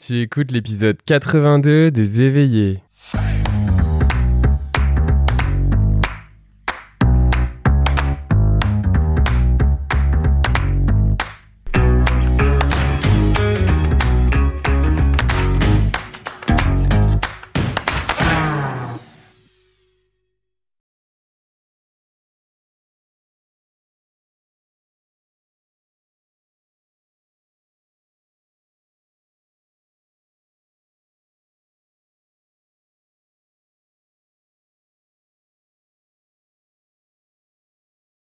Tu écoutes l'épisode 82 des éveillés.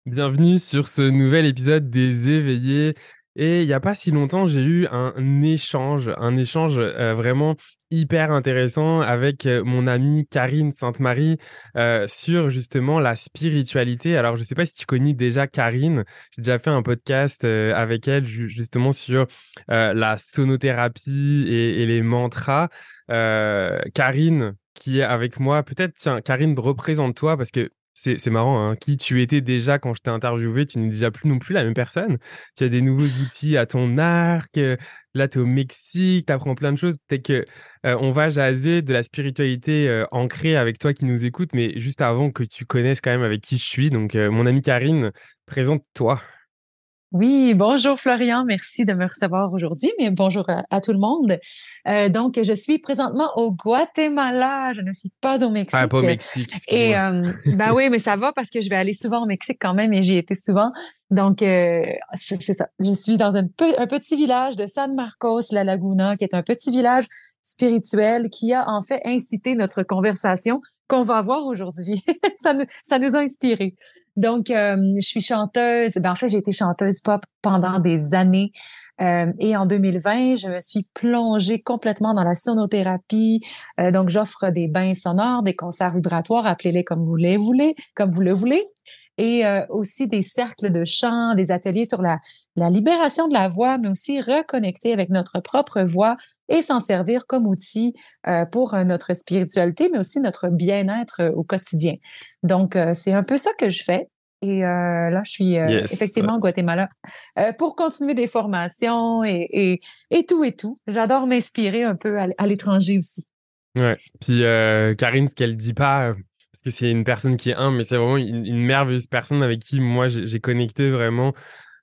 Bienvenue sur ce nouvel épisode des éveillés. Et il n'y a pas si longtemps, j'ai eu un échange, un échange euh, vraiment hyper intéressant avec euh, mon amie Karine Sainte-Marie euh, sur justement la spiritualité. Alors, je ne sais pas si tu connais déjà Karine. J'ai déjà fait un podcast avec elle justement sur la sonothérapie et, et les mantras. Karine, qui est avec moi, peut-être, tiens, Karine, représente-toi parce que c'est marrant, hein. qui tu étais déjà quand je t'ai interviewé, tu n'es déjà plus non plus la même personne. Tu as des nouveaux outils à ton arc. Euh, là, tu es au Mexique, tu apprends plein de choses. Peut-être que euh, on va jaser de la spiritualité euh, ancrée avec toi qui nous écoute, mais juste avant que tu connaisses quand même avec qui je suis. Donc, mon amie Karine, présente-toi. Oui, bonjour Florian, merci de me recevoir aujourd'hui, mais bonjour à, tout le monde. Euh, donc, je suis présentement au Guatemala, je ne suis pas au Mexique. Ah, pas au Mexique. Et euh, ben oui, mais ça va parce que je vais aller souvent au Mexique quand même et j'y étais souvent. Donc, euh, c'est ça. Je suis dans un, un, petit village de San Marcos, La Laguna, qui est un petit village spirituel qui a en fait incité notre conversation qu'on va avoir aujourd'hui. ça, nous, ça nous a inspirés. Donc, euh, je suis chanteuse. Ben, en fait, j'ai été chanteuse pop pendant des années. Euh, et en 2020, je me suis plongée complètement dans la sonothérapie. Euh, donc, j'offre des bains sonores, des concerts vibratoires, appelez-les comme vous les voulez, comme vous le voulez et euh, aussi des cercles de chant, des ateliers sur la, la libération de la voix, mais aussi reconnecter avec notre propre voix et s'en servir comme outil euh, pour euh, notre spiritualité, mais aussi notre bien-être au quotidien. Donc, c'est un peu ça que je fais. Et là, je suis effectivement au Guatemala pour continuer des formations et, et, et tout et tout. J'adore m'inspirer un peu à, l'étranger aussi. Ouais. Puis Karine, ce qu'elle dit pas, parce que c'est une personne qui est un, mais c'est vraiment une, merveilleuse personne avec qui moi j'ai connecté vraiment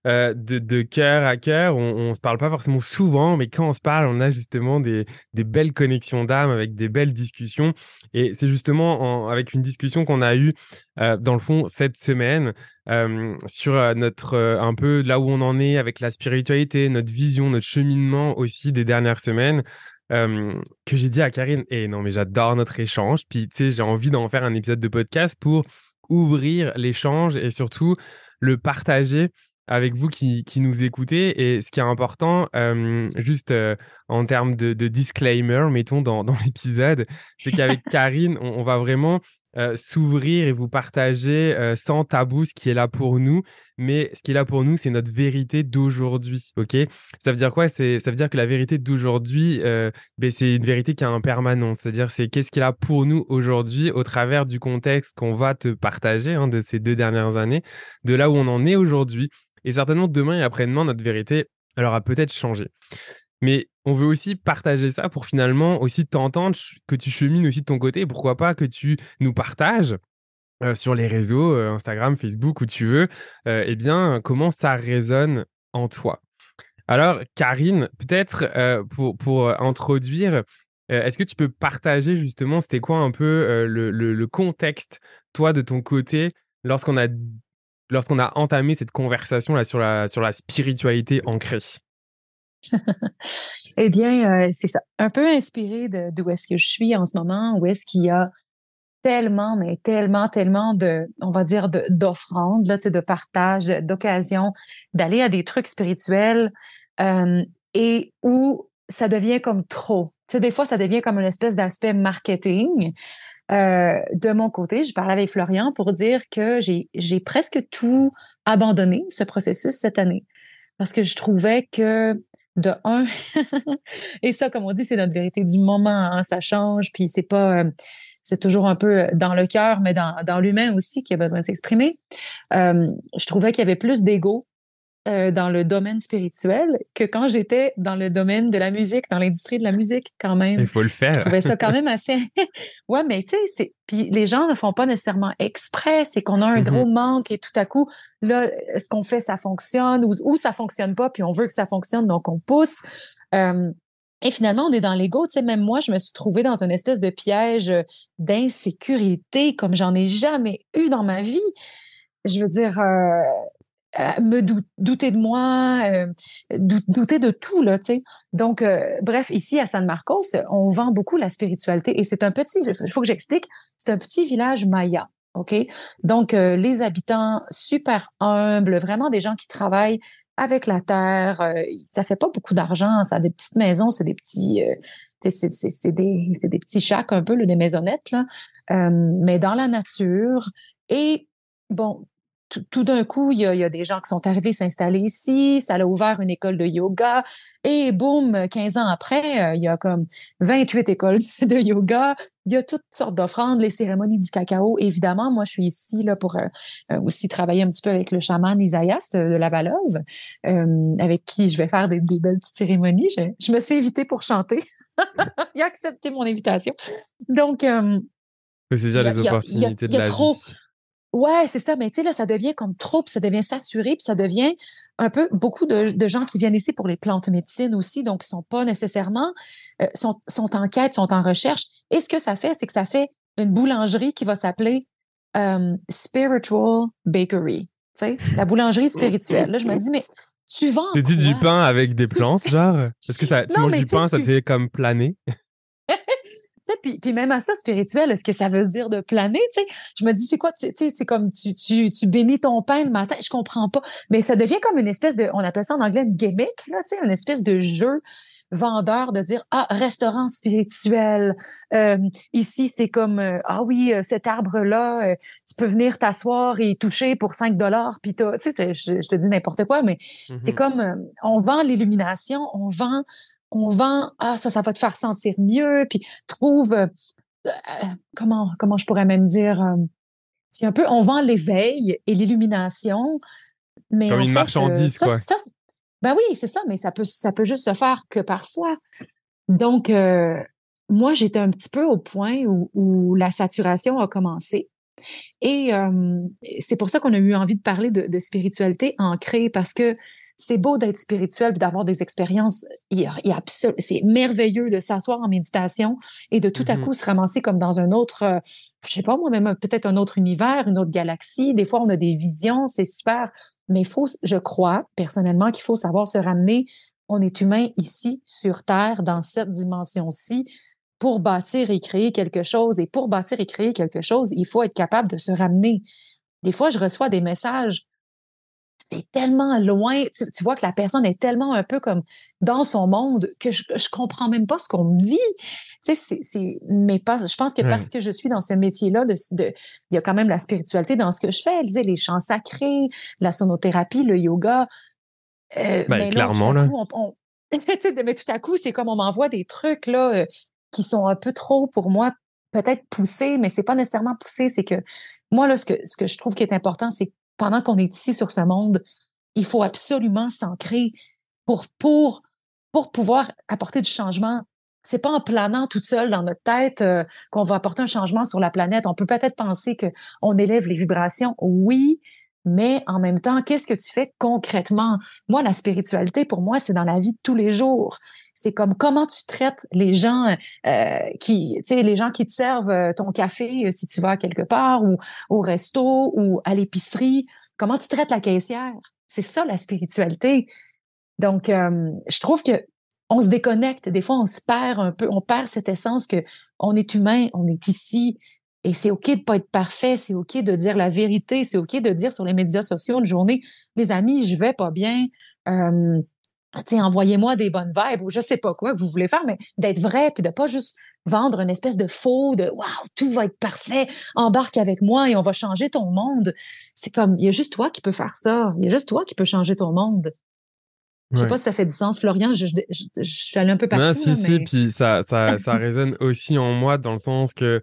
euh, de, cœur à cœur. On, ne se parle pas forcément souvent, mais quand on se parle, on a justement des, belles connexions d'âme avec des belles discussions. Et c'est justement avec une discussion qu'on a eue euh, dans le fond cette semaine euh, sur notre un peu là où on en est avec la spiritualité, notre vision, notre cheminement aussi des dernières semaines que j'ai dit à Karine, et non mais j'adore notre échange, puis tu sais, j'ai envie d'en faire un épisode de podcast pour ouvrir l'échange et surtout le partager avec vous qui, qui, nous écoutez. Et ce qui est important, juste en termes de, disclaimer, mettons, dans, dans l'épisode, c'est qu'avec Karine, on, va vraiment euh, s'ouvrir et vous partager euh, sans tabou ce qui est là pour nous. Mais ce qui est là pour nous, c'est notre vérité d'aujourd'hui. OK? Ça veut dire quoi? Ça veut dire que la vérité d'aujourd'hui, euh, ben, c'est une vérité qui est impermanente. C'est-à-dire, c'est qu'est-ce qui est là pour nous aujourd'hui au travers du contexte qu'on va te partager hein, de ces deux dernières années, de là où on en est aujourd'hui. Et certainement, demain et après-demain, notre vérité, elle aura peut-être changé. Mais on veut aussi partager ça pour finalement aussi t'entendre, que tu chemines aussi de ton côté. Pourquoi pas que tu nous partages euh, sur les réseaux, euh, Instagram, Facebook, où tu veux, euh, eh bien, comment ça résonne en toi. Alors, Karine, peut-être pour, pour introduire, est-ce que tu peux partager justement, c'était quoi un peu le, le, contexte, toi, de ton côté, lorsqu'on a, lorsqu'on a entamé cette conversation là sur la, sur la spiritualité ancrée eh bien, euh, c'est ça. Un peu inspiré d'où est-ce que je suis en ce moment, où est-ce qu'il y a tellement, mais tellement, tellement de, on va dire, d'offrandes, de, de partage, d'occasions, d'aller à des trucs spirituels euh, et où ça devient comme trop. Tu sais, des fois, ça devient comme une espèce d'aspect marketing. Euh, de mon côté, je parlais avec Florian pour dire que j'ai presque tout abandonné, ce processus, cette année. Parce que je trouvais que de un. et ça, comme on dit, c'est notre vérité du moment. Hein, ça change, puis c'est pas. Euh, c'est toujours un peu dans le cœur, mais dans, dans l'humain aussi qui a besoin de s'exprimer. Euh, je trouvais qu'il y avait plus d'ego euh, dans le domaine spirituel que quand j'étais dans le domaine de la musique, dans l'industrie de la musique, quand même. Il faut le faire. Je trouvais ça quand même assez. ouais, mais tu sais, puis les gens ne font pas nécessairement exprès, c'est qu'on a un gros mm-hmm. manque et tout à coup, là, ce qu'on fait, ça fonctionne ou, ou ça fonctionne pas, puis on veut que ça fonctionne, donc on pousse. Euh, et finalement, on est dans l'ego. Tu sais, même moi, je me suis trouvée dans une espèce de piège d'insécurité comme j'en ai jamais eu dans ma vie. Je veux dire, euh, euh, me douter de moi, euh, douter de tout, là, tu sais. Donc, euh, bref, ici à San Marcos, on vend beaucoup la spiritualité et c'est un petit, il faut que j'explique, c'est un petit village maya. OK? Donc, les habitants super humbles, vraiment des gens qui travaillent avec la terre. ça fait pas beaucoup d'argent, ça a des petites maisons, c'est des petits, c'est des, des petits chacs un peu, là, des maisonnettes, là, mais dans la nature. Et bon, tout, d'un coup, il y, a, des gens qui sont arrivés s'installer ici, ça a ouvert une école de yoga, et boum, 15 ans après, euh, il y a comme 28 écoles de yoga, il y a toutes sortes d'offrandes, les cérémonies du cacao, évidemment. Moi, je suis ici là, pour euh, euh, aussi travailler un petit peu avec le chaman Isaïas de, la Valove, avec qui je vais faire des, belles petites cérémonies. Je, me suis invitée pour chanter. il a accepté mon invitation. Donc, c'est déjà les opportunités de la vie. Ouais, c'est ça. Mais tu sais, là, ça devient comme trop, puis ça devient saturé, puis ça devient un peu beaucoup de, gens qui viennent ici pour les plantes médecines aussi, donc ils sont pas nécessairement, euh, sont, sont en quête, sont en recherche. Et ce que ça fait, c'est que ça fait une boulangerie qui va s'appeler euh, Spiritual Bakery. Tu sais, la boulangerie spirituelle. Là, je me dis, mais tu vends. Tu dis du pain avec des plantes, genre? Est-ce que ça, tu manges du pain, ça te fait comme planer? puis, puis même à ça, spirituel, est-ce que ça veut dire de planer? sais? Je me dis, c'est quoi? Tu sais, c'est comme tu, tu, tu bénis ton pain le matin? Je comprends pas. Mais ça devient comme une espèce de, on appelle ça en anglais une gimmick, là, tu sais, une espèce de jeu vendeur de dire ah restaurant spirituel euh, ici c'est comme euh, ah oui euh, cet arbre là tu peux venir t'asseoir et toucher pour 5 dollars puis tu sais je, je, te dis n'importe quoi mais c'est mm-hmm. comme on vend l'illumination on vend on vend, ah, ça, ça va te faire sentir mieux, puis trouve, euh, euh, comment, comment je pourrais même dire, euh, c'est un peu, on vend l'éveil et l'illumination, mais Comme une marchandise, quoi. ben oui, c'est ça, mais ça peut, ça peut juste se faire que par soi. Donc, moi, j'étais un petit peu au point où, la saturation a commencé. Et c'est pour ça qu'on a eu envie de parler de, de spiritualité ancrée, parce que c'est beau d'être spirituel d'avoir des expériences. Il c'est merveilleux de s'asseoir en méditation et de tout à mm-hmm. coup se ramasser comme dans un autre, euh, je sais pas moi, même peut-être un autre univers, une autre galaxie. Des fois, on a des visions, c'est super. Mais il faut, je crois personnellement qu'il faut savoir se ramener. On est humain ici, sur Terre, dans cette dimension-ci, pour bâtir et créer quelque chose. Et pour bâtir et créer quelque chose, il faut être capable de se ramener. Des fois, je reçois des messages c'est tellement loin. Tu, vois que la personne est tellement un peu comme dans son monde que je, je comprends même pas ce qu'on me dit. Tu sais, c'est, mais pas, je pense que parce que je suis dans ce métier-là, de, de, il y a quand même la spiritualité dans ce que je fais. Les chants sacrés, la sonothérapie, le yoga. Euh, ben, mais clairement, là. mais tout à coup, c'est comme on m'envoie des trucs, là, euh, qui sont un peu trop pour moi, peut-être poussés, mais c'est pas nécessairement poussé. C'est que moi, là, ce que, ce que je trouve qui est important, c'est pendant qu'on est ici sur ce monde, il faut absolument s'ancrer pour, pour, pour pouvoir apporter du changement. C'est pas en planant toute seule dans notre tête euh, qu'on va apporter un changement sur la planète. On peut peut-être penser qu'on élève les vibrations, oui, mais en même temps, qu'est-ce que tu fais concrètement? Moi, la spiritualité, pour moi, c'est dans la vie de tous les jours. C'est comme comment tu traites les gens euh, qui, tu sais, les gens qui te servent euh, ton café euh, si tu vas quelque part ou au resto ou à l'épicerie. Comment tu traites la caissière? C'est ça la spiritualité. Donc, je trouve que on se déconnecte. Des fois, on se perd un peu, on perd cette essence que on est humain, on est ici, et c'est OK de pas être parfait, c'est OK de dire la vérité, c'est OK de dire sur les médias sociaux une journée, les amis, je vais pas bien. Euh, envoyez-moi des bonnes vibes ou je sais pas quoi que vous voulez faire, mais d'être vrai puis de pas juste vendre une espèce de faux de waouh, tout va être parfait, embarque avec moi et on va changer ton monde. C'est comme il y a juste toi qui peux faire ça, il y a juste toi qui peux changer ton monde. Je sais pas si ça fait du sens, Florian. Je, suis allée un peu partout. Non, si, si, puis ça, ça, ça résonne aussi en moi dans le sens que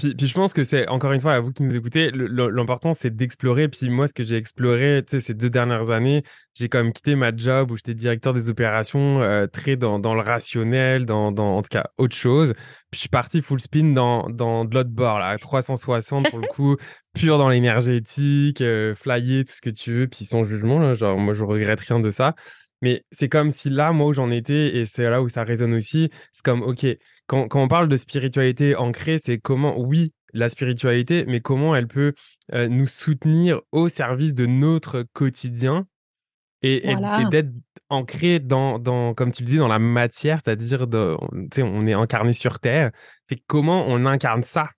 Puis, puis, je pense que c'est, encore une fois, à vous qui nous écoutez, l'important, c'est d'explorer. Puis moi, ce que j'ai exploré ces deux dernières années, j'ai quand même quitté ma job où j'étais directeur des opérations, euh, très dans, dans, le rationnel, dans, dans, en tout cas autre chose. Puis je suis parti full spin dans, dans de l'autre bord, là, 360 pour le coup, pur dans l'énergétique, euh, flyer, tout ce que tu veux, puis sans jugement. Là, genre, moi, je regrette rien de ça. Mais c'est comme si là, moi, où j'en étais, et c'est là où ça résonne aussi, c'est comme, OK, quand, on parle de spiritualité ancrée, c'est comment, oui, la spiritualité, mais comment elle peut euh, nous soutenir au service de notre quotidien et, d'être ancré dans, dans, comme tu le dis, dans la matière, c'est-à-dire, on est incarné sur Terre. Fait comment on incarne ça?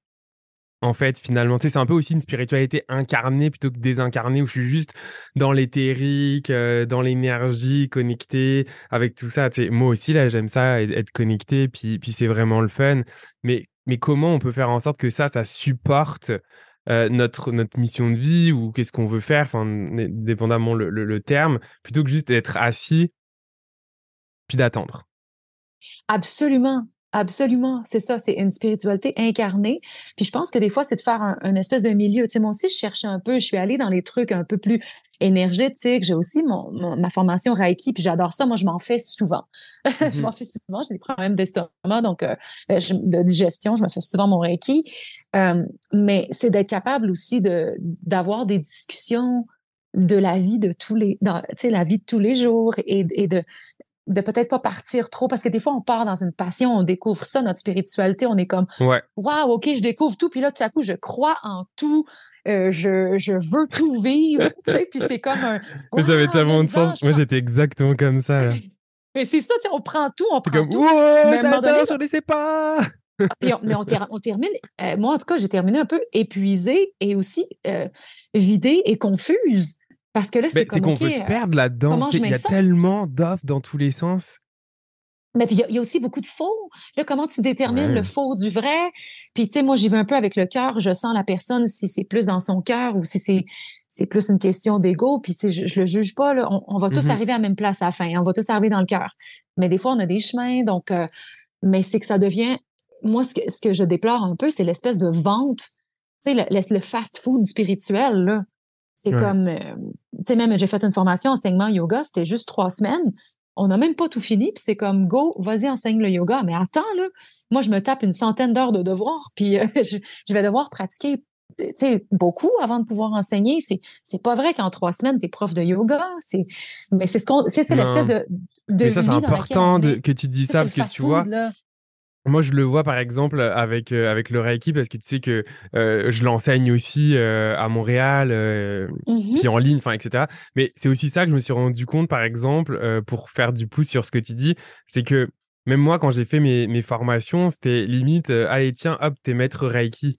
En fait, finalement. C'est un peu aussi une spiritualité incarnée plutôt que désincarnée, où je suis juste dans l'éthérique, euh, dans l'énergie, connecté avec tout ça. Moi aussi, là, j'aime ça, être connecté, puis, puis c'est vraiment le fun. Mais, mais comment on peut faire en sorte que ça, ça supporte euh, notre, notre mission de vie ou qu'est-ce qu'on veut faire, enfin, dépendamment le, le, terme, plutôt que juste d'être assis puis d'attendre? Absolument. Absolument, c'est ça, c'est une spiritualité incarnée. Puis je pense que des fois, c'est de faire un, espèce de milieu. Tu sais, moi aussi, je cherchais un peu, je suis allée dans les trucs un peu plus énergétiques. J'ai aussi mon, ma formation Reiki, puis j'adore ça. Moi, je m'en fais souvent. je mm-hmm. m'en fais souvent. J'ai des problèmes d'estomac, donc euh, euh, de digestion, je me fais souvent mon Reiki. Euh, mais c'est d'être capable aussi de d'avoir des discussions de la vie de tous les, tu sais, la vie de tous les jours et, et de de peut-être pas partir trop parce que des fois on part dans une passion, on découvre ça, notre spiritualité, on est comme ouais. waouh, ok, je découvre tout, puis là tout à coup je crois en tout, euh, je, je veux tout vivre, tu sais, puis c'est comme un. Mais ça avait tellement de sens. Moi j'étais exactement comme ça. mais c'est ça, tu sais, on prend tout, on prend comme, tout. mais ça donné, je ne sais pas. Mais on, on termine, euh, moi en tout cas, j'ai terminé un peu épuisée et aussi euh, vidée et confuse. Parce que là, c'est comme. qu'on peut se euh, perdre là-dedans. Il y a tellement d'offres dans tous les sens. Mais puis, il y, a aussi beaucoup de faux. Là, comment tu détermines le faux du vrai? Puis, tu sais, moi, j'y vais un peu avec le cœur. Je sens la personne si c'est plus dans son cœur ou si c'est, c'est plus une question d'ego. Puis, tu sais, je, je, le juge pas. Là. On, va tous mmh arriver à la même place à la fin. On va tous arriver dans le cœur. Mais des fois, on a des chemins. Donc, euh, mais c'est que ça devient. Moi, ce que, ce que je déplore un peu, c'est l'espèce de vente. Tu sais, le, le fast-food spirituel, là. C'est comme, euh, tu sais, même j'ai fait une formation enseignement yoga, c'était juste trois semaines. On n'a même pas tout fini, puis c'est comme, go, vas-y, enseigne le yoga. Mais attends, là, moi, je me tape une centaine d'heures de devoirs, puis euh, je, vais devoir pratiquer tu sais, beaucoup avant de pouvoir enseigner. C'est, c'est pas vrai qu'en trois semaines, tu es prof de yoga. C'est, mais c'est ce qu'on, c'est, l'espèce de, de. Mais ça, c'est important de, que tu dis ça, parce que tu vois. Moi, je le vois par exemple avec, euh, avec le Reiki parce que tu sais que euh, je l'enseigne aussi euh, à Montréal, mmh puis en ligne, enfin, etc. Mais c'est aussi ça que je me suis rendu compte, par exemple, pour faire du pouce sur ce que tu dis, c'est que même moi, quand j'ai fait mes, mes formations, c'était limite, allez, tiens, hop, t'es maître Reiki.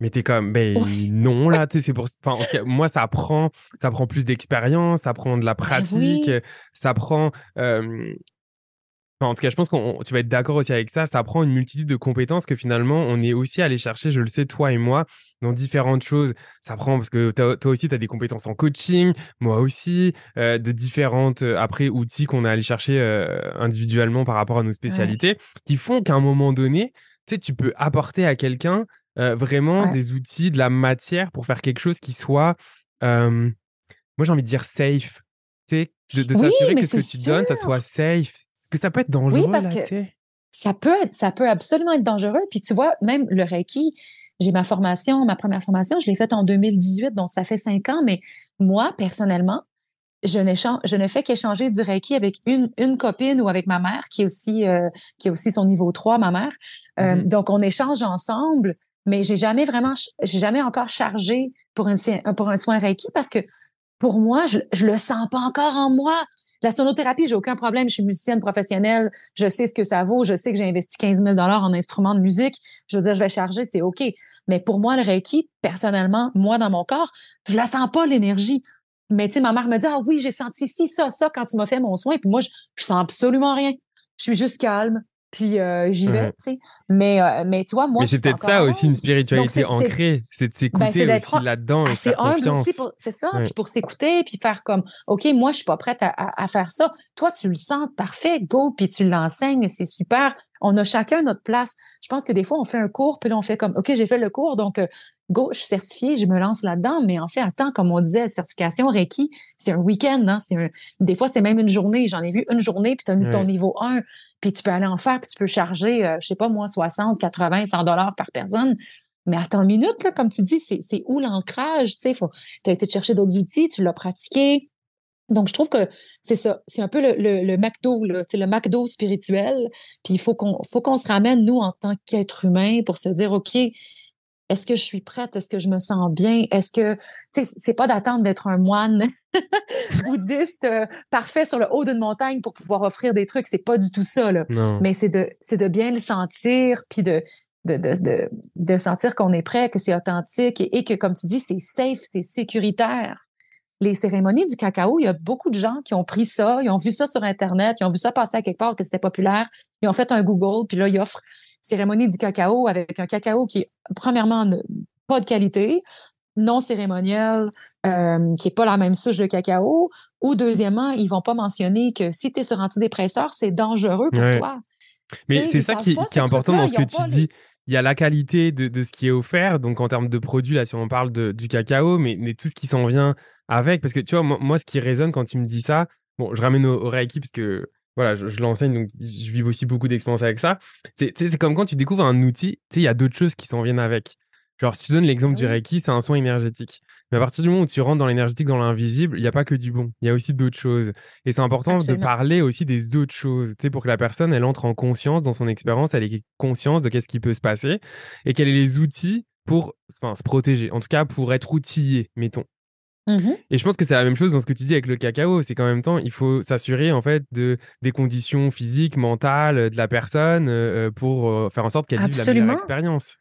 Mais t'es comme, ben non, là, tu sais, c'est pour. Enfin, moi, ça prend, ça prend plus d'expérience, ça prend de la bah pratique, ça prend en tout cas, je pense que tu vas être d'accord aussi avec ça. Ça prend une multitude de compétences que finalement, on est aussi allé chercher, je le sais, toi et moi, dans différentes choses. Ça prend parce que toi aussi, tu as des compétences en coaching, moi aussi, euh, de différentes, euh, après, outils qu'on a allé chercher euh, individuellement par rapport à nos spécialités, qui font qu'à un moment donné, tu sais, tu peux apporter à quelqu'un vraiment des outils, de la matière pour faire quelque chose qui soit, moi j'ai envie de dire safe. Sais, de, s'assurer que ce que tu donnes, ça soit safe que ça peut être dangereux? Oui, parce que ça peut, être, ça peut absolument être dangereux. Puis tu vois, même le Reiki, j'ai ma formation, ma première formation, je l'ai faite en 2018, donc ça fait cinq ans, mais moi, personnellement, je, je ne fais qu'échanger du Reiki avec une, une copine ou avec ma mère, qui est aussi, euh, qui est aussi son niveau 3, ma mère. Euh, mm-hmm. Donc, on échange ensemble, mais j'ai jamais vraiment, j'ai jamais encore chargé pour un, pour un soin Reiki parce que pour moi, je, je le sens pas encore en moi. La sonothérapie, j'ai aucun problème. Je suis musicienne professionnelle. Je sais ce que ça vaut. Je sais que j'ai investi 15 000 en instruments de musique. Je veux dire, je vais charger, c'est OK. Mais pour moi, le Reiki, personnellement, moi, dans mon corps, je la sens pas, l'énergie. Mais tu sais, ma mère me dit, ah oui, j'ai senti ci, ça, ça quand tu m'as fait mon soin. Puis moi, je, je sens absolument rien. Je suis juste calme puis euh, j'y vais, tu sais. Mais, euh, mais tu vois, moi, Mais c'est peut-être ça aussi, une spiritualité ancrée, c'est de ben, s'écouter aussi là-dedans et faire confiance. C'est ça, puis pour s'écouter, puis faire comme, OK, moi, je suis pas prête à, à, faire ça. Toi, tu le sens, parfait, go, puis tu l'enseignes, c'est super. On a chacun notre place. Je pense que des fois, on fait un cours, puis là, on fait comme, OK, j'ai fait le cours, donc euh, go, je suis certifiée, je me lance là-dedans. Mais en fait, attends, comme on disait, certification Reiki, c'est un week-end. Hein? Un... Des fois, c'est même une journée. J'en ai vu une journée, puis tu as mis ton niveau 1, puis tu peux aller en faire, puis tu peux charger, euh, je sais pas moi, 60, 80, 100 dollars par personne. Mais attends une minute, là, comme tu dis, c'est où l'ancrage? Tu as été chercher d'autres outils, tu l'as pratiqué. Donc, je trouve que c'est ça. C'est un peu le, le, le McDo, là, le McDo spirituel. Puis il faut qu'on faut qu'on se ramène, nous, en tant qu'être humain, pour se dire, OK, est-ce que je suis prête? Est-ce que je me sens bien? Est-ce que, tu sais, c'est pas d'attendre d'être un moine bouddhiste euh, parfait sur le haut d'une montagne pour pouvoir offrir des trucs. C'est pas du tout ça, là. Mais c'est de, bien le sentir, puis de, de, de, de, sentir qu'on est prêt, que c'est authentique et, que, comme tu dis, c'est safe, c'est sécuritaire. Les cérémonies du cacao, il y a beaucoup de gens qui ont pris ça, ils ont vu ça sur Internet, ils ont vu ça passer à quelque part que c'était populaire, ils ont fait un Google, puis là, ils offrent cérémonie du cacao avec un cacao qui est, premièrement, pas de qualité, non cérémoniel, euh, qui n'est pas la même souche de cacao, ou deuxièmement, ils vont pas mentionner que si tu es sur antidépresseur, c'est dangereux pour toi. Mais c'est ça qui, est important dans ce que tu dis il y a la qualité de, ce qui est offert, donc en termes de produits, là, si on parle du cacao, mais, tout ce qui s'en vient avec. Parce que tu vois, moi, ce qui résonne quand tu me dis ça, bon, je ramène au, au Reiki parce que voilà, je, l'enseigne, donc je vis aussi beaucoup d'expérience avec ça. C'est comme quand tu découvres un outil, tu sais, il y a d'autres choses qui s'en viennent avec. Genre, si tu donnes l'exemple du Reiki, c'est un soin énergétique. Mais à partir du moment où tu rentres dans l'énergétique, dans l'invisible, il n'y a pas que du bon. Il y a aussi d'autres choses. Et c'est important de parler aussi des autres choses, tu sais, pour que la personne, elle entre en conscience dans son expérience, elle ait conscience de qu'est-ce qui peut se passer et quels sont les outils pour enfin, se protéger. En tout cas, pour être outillé, mettons. Mmh et je pense que c'est la même chose dans ce que tu dis avec le cacao. C'est qu'en même temps, il faut s'assurer en fait de des conditions physiques, mentales de la personne euh, euh, pour euh, faire en sorte qu'elle vive la meilleure expérience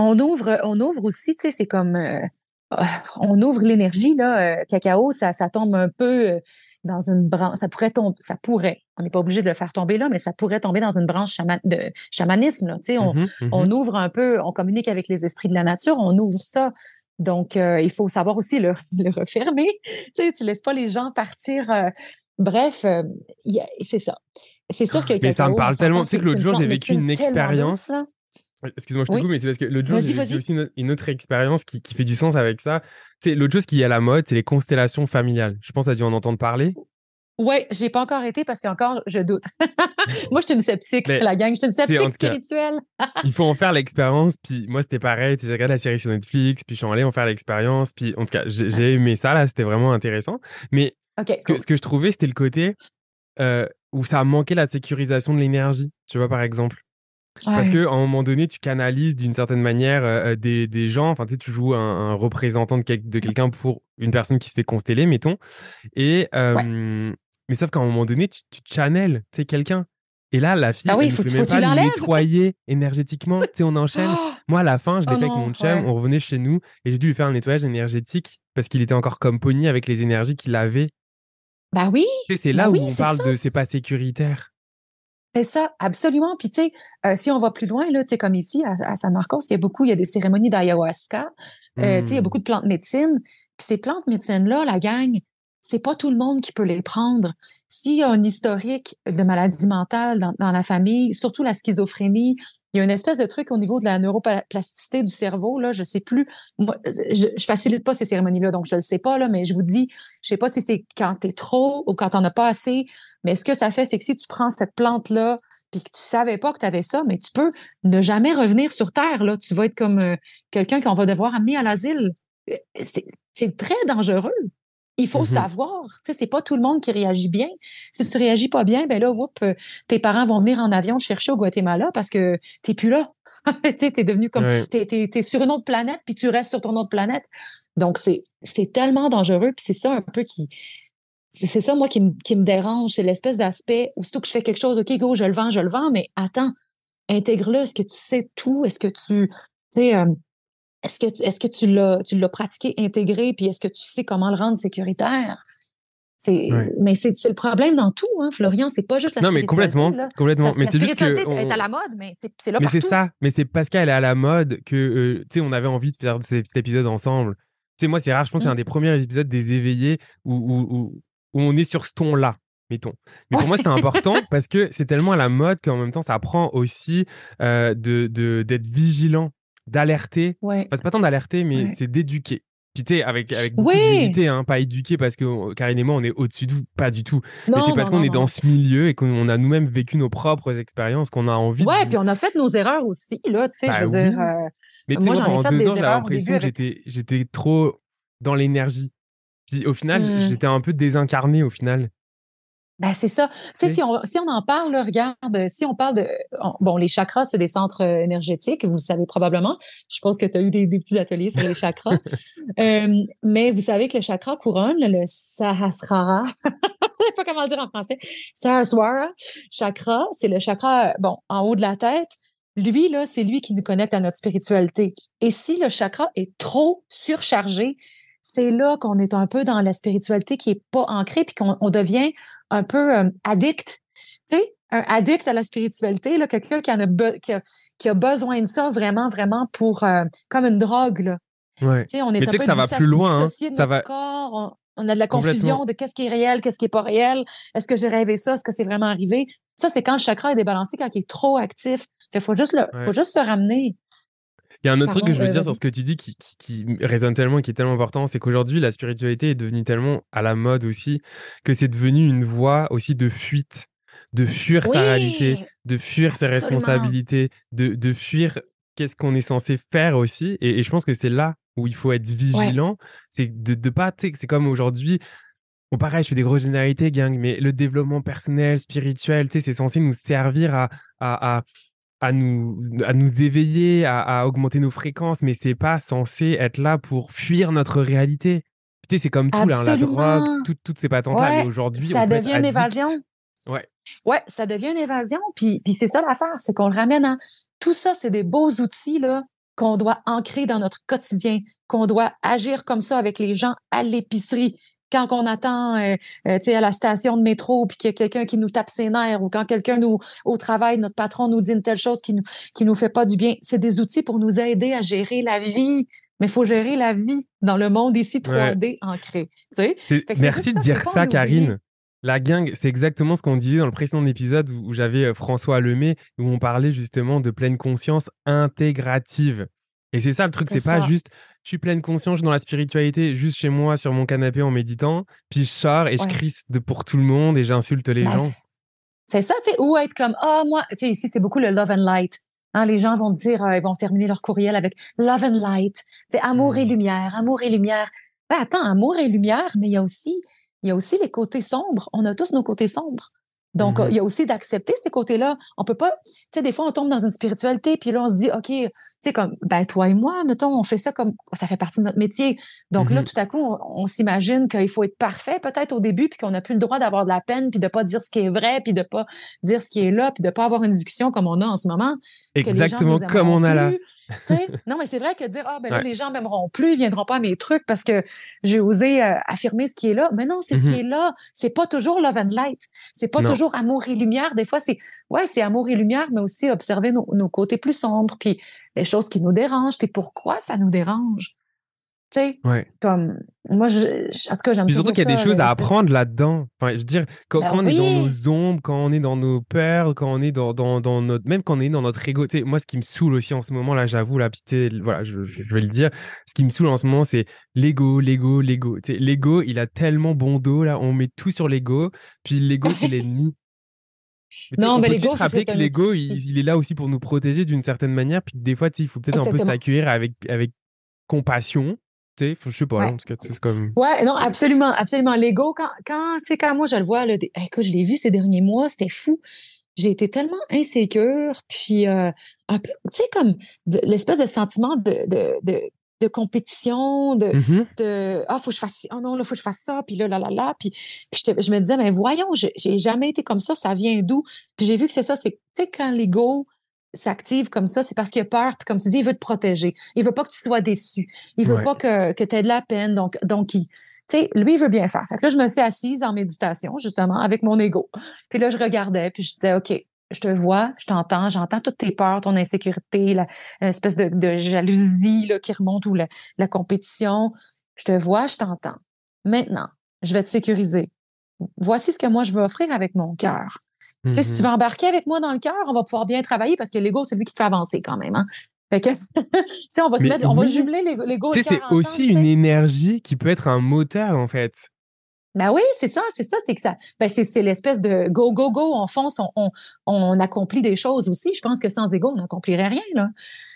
on ouvre, on ouvre aussi, tu sais, c'est comme euh, on ouvre l'énergie, là. Euh, cacao, ça, ça tombe un peu euh, dans une branche. Ça pourrait tomber, ça pourrait. On n'est pas obligé de le faire tomber là, mais ça pourrait tomber dans une branche de chamanisme. Là, tu sais, on, mmh mmh on ouvre un peu, on communique avec les esprits de la nature, on ouvre ça. Donc, il faut savoir aussi le, le refermer. Tu sais, tu laisses pas les gens partir. bref, c'est ça. C'est sûr que. Mais ça me parle tellement. Tu sais que l'autre jour, j'ai vécu une expérience. Excuse-moi, je te coupe, mais c'est parce que l'autre jour, j'ai aussi une, autre expérience qui, qui, fait du sens avec ça. Sais, l'autre chose qui est à la mode, c'est les constellations familiales. Je pense que tu as dû en entendre parler. Oui, j'ai pas encore été parce qu'encore, je doute. moi, je suis une sceptique, la gang. Je suis une sceptique spirituelle. il faut en faire l'expérience. Puis moi, c'était pareil. J'ai regardé la série sur Netflix, puis je suis allé en faire l'expérience. Puis en tout cas, j'ai aimé ça, là. C'était vraiment intéressant. Mais ce, que, ce, que, je trouvais, c'était le côté euh, où ça a manqué la sécurisation de l'énergie. Tu vois, par exemple. Parce qu'à un moment donné, tu canalises d'une certaine manière euh, euh, des, des, gens. Enfin, tu sais, tu joues un, représentant de, de quelqu'un pour une personne qui se fait consteller, mettons. Et, Mais sauf qu'à un moment donné, tu, tu channels quelqu'un. Et là, la fille, ah oui, faut, même pas nettoyer énergétiquement. tu sais, on enchaîne. Oh Moi, à la fin, je l'ai oh fait avec mon chum. On revenait chez nous et j'ai dû lui faire un nettoyage énergétique parce qu'il était encore comme pogné avec les énergies qu'il avait. Bah oui. C'est là bah où on parle de c'est pas sécuritaire. C'est ça, absolument. Puis tu sais, euh, si on va plus loin, là, tu sais, comme ici à, San Marcos, il y a beaucoup, il y a des cérémonies d'ayahuasca. Euh, tu sais, il y a mmh. beaucoup de plantes médecines. Puis ces plantes médecines-là, la gang, c'est pas tout le monde qui peut les prendre. S'il y a un historique de maladie mentale dans, dans, la famille, surtout la schizophrénie, il y a une espèce de truc au niveau de la neuroplasticité du cerveau, là, je sais plus. Moi, je, facilite pas ces cérémonies-là, donc je le sais pas, là, mais je vous dis, je sais pas si c'est quand tu es trop ou quand t'en as pas assez, mais ce que ça fait, c'est que si tu prends cette plante-là, puis que tu savais pas que tu avais ça, mais tu peux ne jamais revenir sur Terre. Là. Tu vas être comme euh, quelqu'un qu'on va devoir amener à l'asile. Euh, c'est très dangereux. Il faut mm-hmm. savoir. Tu sais, c'est pas tout le monde qui réagit bien. Si tu réagis pas bien, ben là, whoop, euh, tes parents vont venir en avion te chercher au Guatemala parce que t'es plus là. tu sais, t'es devenu comme, tu t'es, sur une autre planète puis tu restes sur ton autre planète. Donc, c'est, tellement dangereux puis c'est ça un peu qui, c'est ça, moi, qui, me dérange. C'est l'espèce d'aspect, aussitôt que je fais quelque chose, OK, go, je le vends, je le vends, mais attends, intègre-le. Est-ce que tu sais tout? Est-ce que tu, sais, euh, est-ce que, est-ce que tu l'as, tu l'as pratiqué, intégré, puis est-ce que tu sais comment le rendre sécuritaire? C'est, mais c'est, le problème dans tout, hein, Florian. C'est pas juste la Non, mais complètement, complètement. mais c'est juste que est à la mode, mais c'est, là Mais c'est ça. Mais c'est parce qu'elle est à la mode que, euh, tu sais, on avait envie de faire cet épisode ensemble. Tu sais, moi, c'est rare. Je pense que c'est mmh. un des premiers épisodes des éveillés où, où, où on est sur ce ton-là. mettons. Mais pour moi, c'est important parce que c'est tellement à la mode qu'en même temps, ça apprend aussi euh, de, d'être vigilant, d'alerter. Ouais. Enfin, c'est pas tant d'alerter, mais Ouais. c'est d'éduquer. Puis tu sais, avec, avec beaucoup Oui. hein, pas éduquer parce que Karine et moi, on est au-dessus de vous, pas du tout. mais c'est parce qu'on est dans ce milieu et qu'on a nous-mêmes vécu nos propres expériences qu'on a envie Ouais, de. puis on a fait nos erreurs aussi, là, tu sais, Bah je veux oui. dire. euh, Mais tu sais, Moi, j'en ai fait des ans, erreurs l'impression que j'étais, j'étais trop dans l'énergie. Puis au final, Hmm. j'étais un peu désincarné au final. Ben, c'est ça. Si on, si on en parle, là, regarde, si on parle de. on- bon, les chakras, c'est des centres euh, énergétiques, vous le savez probablement. Je suppose que tu as eu des, des petits ateliers sur les chakras. Euh, mais vous savez que le chakra couronne, le Sahasrara, je sais pas comment le dire en français, Sahasrara chakra, c'est le chakra, bon, en haut de la tête. Lui, là, c'est lui qui nous connecte à notre spiritualité. Et si le chakra est trop surchargé, c'est là qu'on est un peu dans la spiritualité qui est pas ancrée, puis qu'on on devient un peu euh, addict. Tu sais, un addict à la spiritualité, là, quelqu'un qui, en a, be- qui, a, qui a besoin de ça vraiment, vraiment pour, euh, comme une drogue, là. Ouais. Tu sais, on est Mais un peu que ça va plus loin, hein. dissocié de Ça notre va- corps. On, on a de la confusion de qu'est-ce qui est réel, qu'est-ce qui est pas réel. Est-ce que j'ai rêvé ça? Est-ce que c'est vraiment arrivé? Ça, c'est quand le chakra est débalancé, quand il est trop actif. Il faut juste, le, Ouais. faut juste se ramener. Il y a un autre truc que je veux euh, dire sur ce que tu dis qui, qui, qui résonne tellement et qui est tellement important, c'est qu'aujourd'hui, la spiritualité est devenue tellement à la mode aussi que c'est devenu une voie aussi de fuite, de fuir sa réalité, de fuir ses responsabilités, de, de fuir qu'est-ce qu'on est censé faire aussi. Et, et je pense que c'est là où il faut être vigilant. C'est de, de pas, tu sais, c'est comme aujourd'hui. Bon, pareil, je fais des grosses généralités, gang, mais le développement personnel, spirituel, tu sais, c'est censé nous servir à, à, à, à nous, à nous éveiller, à, à augmenter nos fréquences, mais c'est pas censé être là pour fuir notre réalité. Tu sais, c'est comme tout, là, la drogue, tout- toutes ces patentes-là, Ouais, aujourd'hui, ça on peut être devient une évasion. Ouais. Ouais, ça devient une évasion. Puis, puis c'est ça l'affaire, c'est qu'on le ramène à. Tout ça, c'est des beaux outils là qu'on doit ancrer dans notre quotidien, qu'on doit agir comme ça avec les gens à l'épicerie. Quand on attend, euh, euh, à la station de métro, puis qu'il y a quelqu'un qui nous tape ses nerfs, ou quand quelqu'un nous au travail, notre patron nous dit une telle chose qui nous qui nous fait pas du bien, c'est des outils pour nous aider à gérer la vie. Mais il faut gérer la vie dans le monde ici 3D ancré. Merci de dire ça. Karine. La gang, c'est exactement ce qu'on disait dans le précédent épisode où, j'avais euh, François Lemay, où on parlait justement de pleine conscience intégrative. Et c'est ça le truc, C'est pas juste je suis pleine conscience, je suis dans la spiritualité, juste chez moi sur mon canapé en méditant, puis je sors et je crie de pour tout le monde et j'insulte les Ben, gens. c'est- ça, tu sais, ou être comme, ah, moi, tu sais, ici, c'est beaucoup le love and light. Hein, les gens vont dire, euh, ils vont terminer leur courriel avec love and light. C'est amour et Mm. lumière, amour et lumière. Ben, attends, amour et lumière, mais il y a aussi, il y a aussi les côtés sombres. On a tous nos côtés sombres. Donc, Mhm. il y a aussi d'accepter ces côtés-là. On peut pas, tu sais, des fois, on tombe dans une spiritualité, puis là, on se dit, OK, sais, comme, ben, toi et moi, mettons, on fait ça comme, ça fait partie de notre métier. Donc là, Mhm. tout à coup, on, on s'imagine qu'il faut être parfait, peut-être au début, puis qu'on n'a plus le droit d'avoir de la peine, puis de pas dire ce qui est vrai, puis de pas dire ce qui est là, puis de pas avoir une discussion comme on a en ce moment. que les gens Exactement comme on a là. Tu non, mais c'est vrai que dire, ah, ben là, Ouais. les gens m'aimeront plus, ils viendront pas à mes trucs parce que j'ai osé euh, affirmer ce qui est là. Mais non, c'est ce qui est là. C'est pas toujours love and light. C'est pas Non. toujours amour et lumière. Des fois, c'est, ouais, c'est amour et lumière, mais aussi observer nos, nos côtés plus sombres, puis les choses qui nous dérangent, puis pourquoi ça nous dérange? Tu sais, Ouais. comme, moi, je, je- en tout cas, j'aime surtout qu'il y a des choses à apprendre là-dedans. Enfin, je veux dire, quand, Ben quand on est dans nos ombres, quand on est dans nos peurs, quand on est dans, dans, dans notre. Même quand on est dans notre ego. Tu sais, moi, ce qui me saoule aussi en ce moment, là, j'avoue, là, sais, voilà, je, je vais le dire. Ce qui me saoule en ce moment, c'est l'ego, l'ego, l'ego. Tu sais, l'ego, il a tellement bon dos, là, on met tout sur l'ego, puis l'ego, c'est l'ennemi. Mais Non, on mais peut l'ego, juste se rappeler que l'ego, il, il est là aussi pour nous protéger d'une certaine manière, puis que des fois, il faut peut-être un peu s'accueillir avec, avec compassion. Tu sais, faut- je sais pas, Ouais. en tout cas, c'est comme. Ouais, non, absolument, absolument. L'ego, quand, quand, tu sais, quand moi je le vois, là, des- écoute, je l'ai vu ces derniers mois, c'était fou. J'ai été tellement insécure, puis euh, un peu, tu sais, comme l'espèce de sentiment de, de, de, de compétition, de, Mhm. de ah, faut que je fasse, oh non, là, faut que je fasse ça, puis là, là, là, là. Puis, puis je, te- je me disais, mais voyons, j'ai jamais été comme ça, ça vient d'où? Puis j'ai vu que c'est ça, c'est, tu sais, quand l'ego s'active comme ça, c'est parce qu'il a peur, puis comme tu dis, il veut te protéger. Il veut pas que tu sois déçu. Il veut Ouais. pas que, que tu aies de la peine. Donc, donc il, tu sais, lui, il veut bien faire. Fait que là, je me suis assise en méditation, justement, avec mon ego. Puis là, je regardais, puis je disais, OK, je te vois, je t'entends, j'entends toutes tes peurs, ton insécurité, la, l'espèce de, de jalousie là, qui remonte ou la, la compétition. Je te vois, je t'entends. Maintenant, je vais te sécuriser. voici ce que moi je veux offrir avec mon cœur. Si tu Mhm. veux embarquer avec moi dans le cœur, on va pouvoir bien travailler parce que l'ego, c'est lui qui te fait avancer quand même. Hein? Fait que, on va se Mais mettre, on va oui. jumeler l'ego et le c'est aussi une énergie qui peut être un moteur, en fait. Ben oui, c'est ça, c'est ça, c'est que ça, ben c'est, c'est l'espèce de go, go, go, on fonce, on, on, on accomplit des choses aussi. Je pense que sans ego, on n'accomplirait rien, là.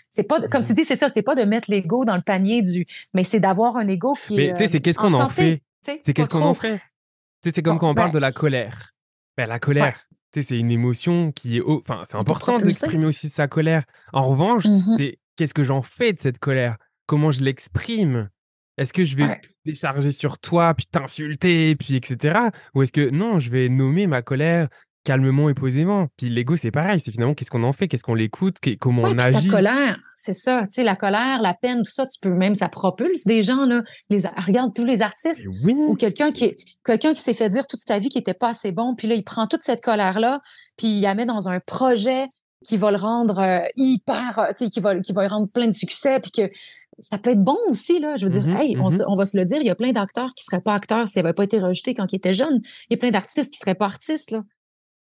C'est pas, de- comme tu dis, c'est ça, c'est pas de mettre l'ego dans le panier du, mais c'est d'avoir un ego qui Mais est. tu sais, euh, c'est qu'est-ce qu'on en fait? C'est qu'est-ce qu'on en fait? Tu sais, c'est comme Bon, quand on parle ben- de la colère. Ben, la colère, tu sais, c'est une émotion qui est. Enfin, c'est important d'exprimer aussi sa colère. En revanche, Mhm. c'est qu'est-ce que j'en fais de cette colère? Comment je l'exprime? Est-ce que je vais Ouais. tout décharger sur toi, puis t'insulter, puis etc. Ou est-ce que non, je vais nommer ma colère calmement et posément? Puis l'ego, c'est pareil. C'est finalement qu'est-ce qu'on en fait? Qu'est-ce qu'on l'écoute? Comment Ouais, on agit? colère, c'est ça, tu sais, la colère, la peine, tout ça, tu peux même, ça propulse des gens, là. Les, ar- regarde tous les artistes oui. ou quelqu'un qui, est- quelqu'un qui s'est fait dire toute sa vie qu'il était pas assez bon, puis là, il prend toute cette colère-là, puis il la met dans un projet qui va le rendre euh, hyper, euh, tu sais, qui va, qui va le rendre plein de succès, puis que ça peut être bon aussi, là. Je veux dire, Mhm, hey, on, va se le dire, il y a plein d'acteurs qui seraient pas acteurs s'ils n'avaient pas été rejetés quand ils étaient jeunes. Il y a plein d'artistes qui seraient pas artistes, là.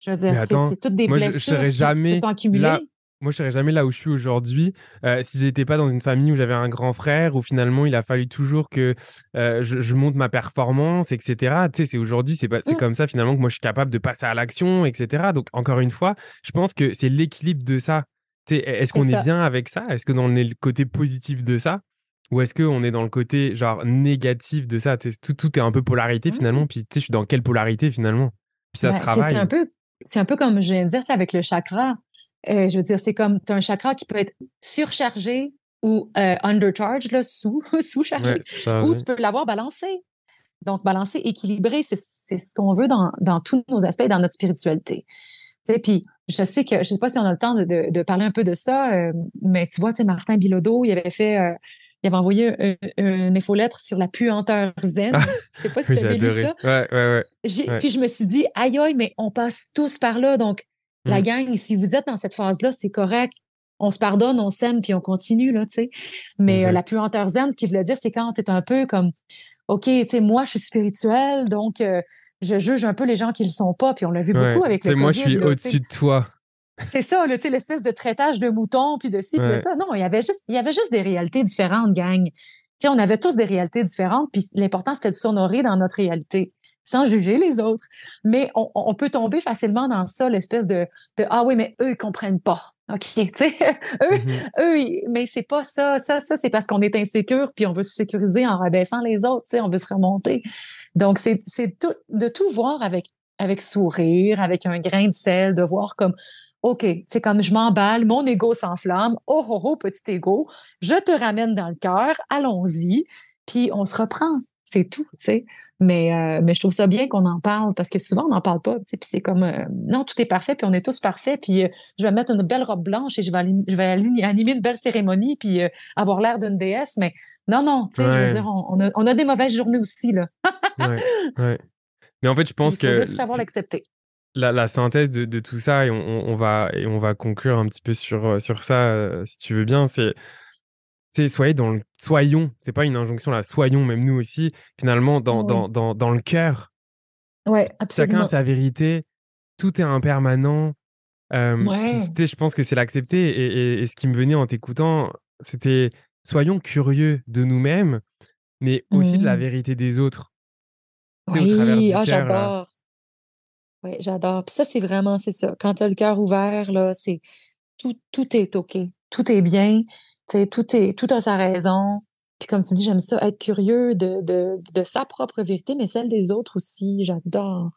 Je veux dire, c'est toutes des moi, je- je blessures serais qui jamais se sont accumulées. là- Moi, je serais jamais là où je suis aujourd'hui euh, si j'étais pas dans une famille où j'avais un grand frère, où finalement il a fallu toujours que euh, je, je monte ma performance, etc. Tu sais, c'est aujourd'hui, c'est pas- c'est Mm. comme ça finalement que moi je suis capable de passer à l'action, etc. Donc encore une fois, je pense que c'est l'équilibre de ça. Est-ce C'est qu'on est bien avec ça? Est-ce que est le côté positif de ça? Ou est-ce qu'on est dans le côté genre négatif de ça? Tout, tout est un peu polarité finalement. Puis tu sais, je suis dans quelle polarité finalement? Puis ça se c'est- travaille. C'est un peu, c'est un peu comme je viens de dire, sais, avec le chakra. Euh, je veux dire, c'est comme tu as un chakra qui peut être surchargé ou euh, undercharged, là, sous, sous-chargé, Ouais, c'est ou tu peux l'avoir balancé. Donc, balancé, équilibré, c'est c'est ce qu'on veut dans, dans tous nos aspects, dans notre spiritualité. Tu sais, puis je sais que, je sais pas si on a le temps de, de, de parler un peu de ça, euh, mais tu vois, tu sais, Martin Bilodeau, il avait fait, euh, il avait envoyé un- un- une infolettre sur la puanteur zen. Ah, je sais pas si tu avais lu ça. Ouais, ouais, ouais. Puis je me suis dit, aïe, aïe, mais on passe tous par là. Donc, la Mm. gang, si vous êtes dans cette phase-là, c'est correct. On se pardonne, on s'aime, puis on continue, là, tu sais. Mais euh, la puanteur zen, ce qu'il voulait dire, c'est quand tu es un peu comme, OK, tu sais, moi, je suis spirituel, donc euh, je juge un peu les gens qui le sont pas. Puis on l'a vu Ouais. beaucoup avec le moi, je COVID. suis là, tu sais. au-dessus de toi. C'est ça, là, l'espèce de traitage de moutons, puis de ci, puis de ça. Non, il y avait juste, il y avait juste des réalités différentes, gang. Tu sais, on avait tous des réalités différentes, puis l'important, c'était de s'honorer dans notre réalité, sans juger les autres. Mais on, on peut tomber facilement dans ça, l'espèce de, de Ah oui, mais eux, ils comprennent pas. OK, tu sais, eux, Mhm. eux, mais c'est pas ça. Ça, ça, c'est parce qu'on est insécure, puis on veut se sécuriser en rabaissant les autres, tu sais, on veut se remonter. Donc, c'est c'est tout, de tout voir avec, avec sourire, avec un grain de sel, de voir comme, OK, c'est comme je m'emballe, mon ego s'enflamme, oh, oh, oh, petit ego, je te ramène dans le cœur, allons-y, puis on se reprend. C'est tout, tu sais. Mais, euh, mais je trouve ça bien qu'on en parle parce que souvent, on n'en parle pas. Puis c'est comme, euh, non, tout est parfait, puis on est tous parfaits. Puis euh, je vais mettre une belle robe blanche et je vais, je vais animer une belle cérémonie, puis avoir l'air d'une déesse. Mais non, non, tu sais, je Ouais. veux dire, on, on a, on a des mauvaises journées aussi, là. Ouais, ouais. Mais en fait, je pense Il faut que juste savoir l'accepter. la, la synthèse de, de tout ça, et on, on- va, et on va conclure un petit peu sur, sur ça, si tu veux bien, c'est c'est soyez dans le, soyons, c'est pas une injonction là, soyons même nous aussi, finalement, dans, Oui. dans, dans, dans le cœur. Ouais, Chacun absolument. a sa vérité, tout est impermanent. Euh, Ouais. sais, je pense que c'est l'accepter. Et, et- et ce qui me venait en t'écoutant, c'était soyons curieux de nous-mêmes, mais aussi de la Mhm. vérité des autres. Sais, Oui, ah, là. j'adore. Oui, j'adore. Puis ça, c'est vraiment, c'est ça. Quand tu as le cœur ouvert, là, c'est tout, tout est OK. Tout est bien. Tout est, tout a sa raison. Puis comme tu dis, j'aime ça, être curieux de, de, de sa propre vérité, mais celle des autres aussi. J'adore.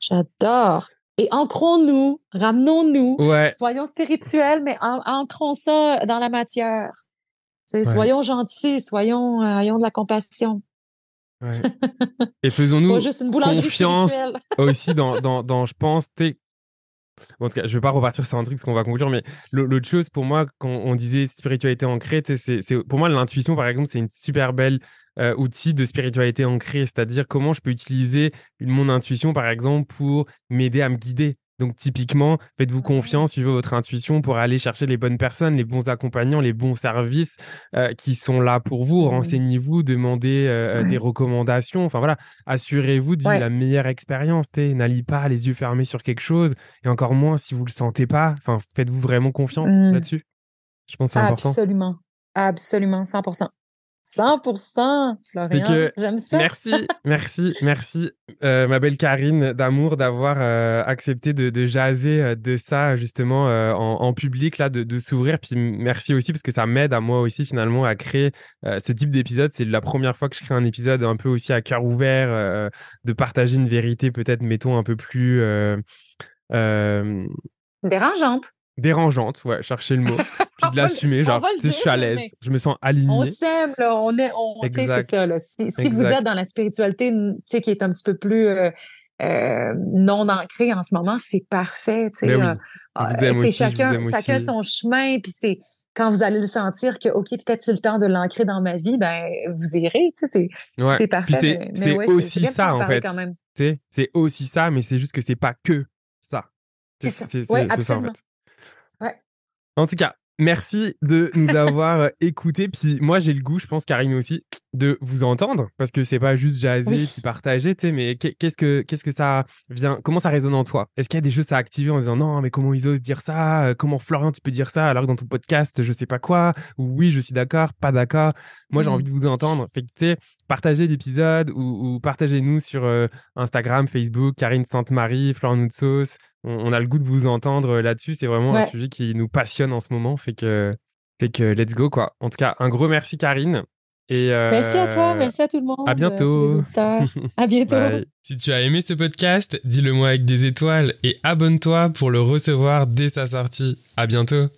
J'adore. Et ancrons-nous, ramenons-nous, Ouais, soyons spirituels, mais an- ancrons ça dans la matière. Ouais. Soyons gentils, soyons, euh, ayons de la compassion. ouais. Et faisons-nous confiance aussi dans, dans, dans, je pense, t'es- En tout cas, je vais pas repartir sur un truc parce qu'on va conclure, mais l'au- l'autre chose pour moi, quand on disait spiritualité ancrée, c'est, pour moi, l'intuition, par exemple, c'est une super belle euh, outil de spiritualité ancrée, c'est-à-dire comment je peux utiliser mon intuition, par exemple, pour m'aider à me guider. Donc, typiquement, faites-vous confiance, suivez votre intuition pour aller chercher les bonnes personnes, les bons accompagnants, les bons services euh, qui sont là pour vous. Mmh. Renseignez-vous, demandez euh, euh, des recommandations. Enfin, voilà, assurez-vous de vivre la meilleure expérience. N'allez pas les yeux fermés sur quelque chose. Et encore moins si vous ne le sentez pas. Enfin, faites-vous vraiment confiance mmh. là-dessus? Je pense que c'est important. Absolument. Absolument, 100%. 100%, Florian. J'aime ça. Merci, merci, merci, euh, ma belle Karine d'amour, d'avoir euh, accepté de, jaser euh, de ça justement en, public, là, de, s'ouvrir. Puis merci aussi parce que ça m'aide à moi aussi finalement à créer ce type d'épisode. C'est la première fois que je crée un épisode un peu aussi à cœur ouvert, de partager une vérité peut-être, mettons, un peu plus... Dérangeante dérangeante, ouais, chercher le mot, puis de l'assumer, genre, je suis à l'aise, je me sens aligné. On s'aime, là, on est, on, c'est ça, là. Si, vous êtes dans la spiritualité, tu sais, qui est un petit peu plus euh, euh, non ancrée en ce moment, c'est parfait, tu sais. Ben ah, c'est chacun, chacun son chemin, puis c'est quand vous allez le sentir que, OK, peut-être c'est le temps de l'ancrer dans ma vie, ben, vous irez, tu sais, c'est parfait. C'est aussi ça, en fait. C'est aussi ça, mais c'est juste que c'est pas que ça. C'est ça. Oui, absolument. En tout cas, merci de nous avoir euh, écoutés. Puis moi, j'ai le goût, je pense, Karine aussi, de vous entendre parce que c'est pas juste jaser puis partager, tu sais, mais qu'est-ce que, qu'est-ce que ça vient, comment ça résonne en toi? Est-ce qu'il y a des choses à activer en disant non, mais comment ils osent dire ça? Euh, Comment Florian, tu peux dire ça alors que dans ton podcast, je sais pas quoi? Ou oui, je suis d'accord, pas d'accord? Moi, j'ai mmh. envie de vous entendre. Fait que, tu sais, partagez l'épisode ou, partagez-nous sur euh, Instagram, Facebook, Karine Sainte-Marie, Florian Noutsos on, a le goût de vous entendre euh, là-dessus. C'est vraiment un sujet qui nous passionne en ce moment. Fait que, fait que let's go, quoi. En tout cas, un gros merci, Karine. Et Merci à toi, euh, merci à tout le monde. À bientôt. à bientôt. Si tu as aimé ce podcast, dis-le moi avec des étoiles et abonne-toi pour le recevoir dès sa sortie. À bientôt.